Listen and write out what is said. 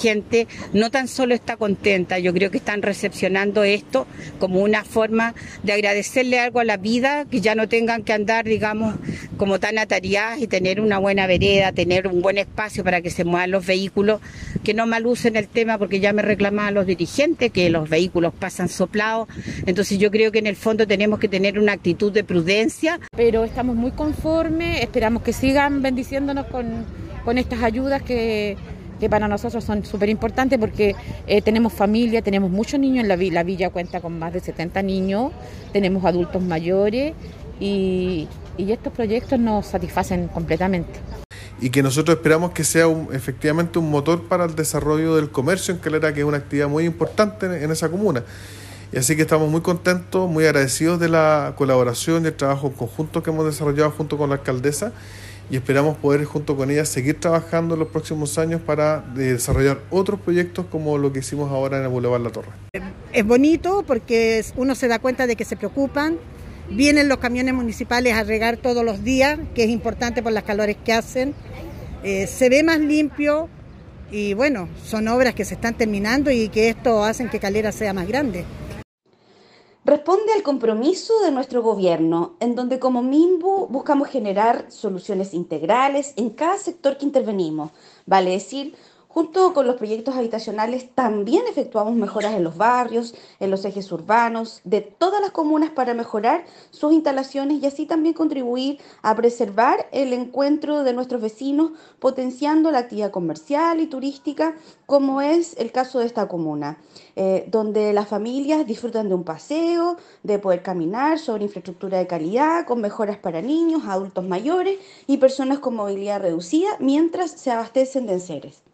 gente no tan solo está contenta, yo creo que están recepcionando esto como una forma de agradecerle algo a la vida, que ya no tengan que andar, digamos, como tan atareadas y tener una buena vereda, tener un buen espacio para que se muevan los vehículos, que no malucen el tema porque ya me reclamaban los dirigentes que los vehículos pasan soplados. Entonces yo creo que en el fondo tenemos que tener una actitud de prudencia. Pero estamos muy conformes, esperamos que sigan bendiciéndonos con, con estas ayudas que, que para nosotros son súper importantes porque eh, tenemos familia, tenemos muchos niños en la villa, la villa cuenta con más de 70 niños, tenemos adultos mayores y, estos proyectos nos satisfacen completamente y que nosotros esperamos que sea efectivamente un motor para el desarrollo del comercio en Calera, que es una actividad muy importante en, esa comuna. Y así que estamos muy contentos, muy agradecidos de la colaboración y el trabajo conjunto que hemos desarrollado junto con la alcaldesa y esperamos poder junto con ella seguir trabajando en los próximos años para desarrollar otros proyectos como lo que hicimos ahora en el Boulevard La Torre. Es bonito porque uno se da cuenta de que se preocupan, vienen los camiones municipales a regar todos los días, que es importante por las calores que hacen, eh, se ve más limpio y bueno, son obras que se están terminando y que esto hacen que Calera sea más grande responde al compromiso de nuestro gobierno, en donde como MIMBU buscamos generar soluciones integrales en cada sector que intervenimos, vale decir, Junto con los proyectos habitacionales también efectuamos mejoras en los barrios, en los ejes urbanos, de todas las comunas para mejorar sus instalaciones y así también contribuir a preservar el encuentro de nuestros vecinos, potenciando la actividad comercial y turística, como es el caso de esta comuna, eh, donde las familias disfrutan de un paseo, de poder caminar sobre infraestructura de calidad, con mejoras para niños, adultos mayores y personas con movilidad reducida, mientras se abastecen de enseres.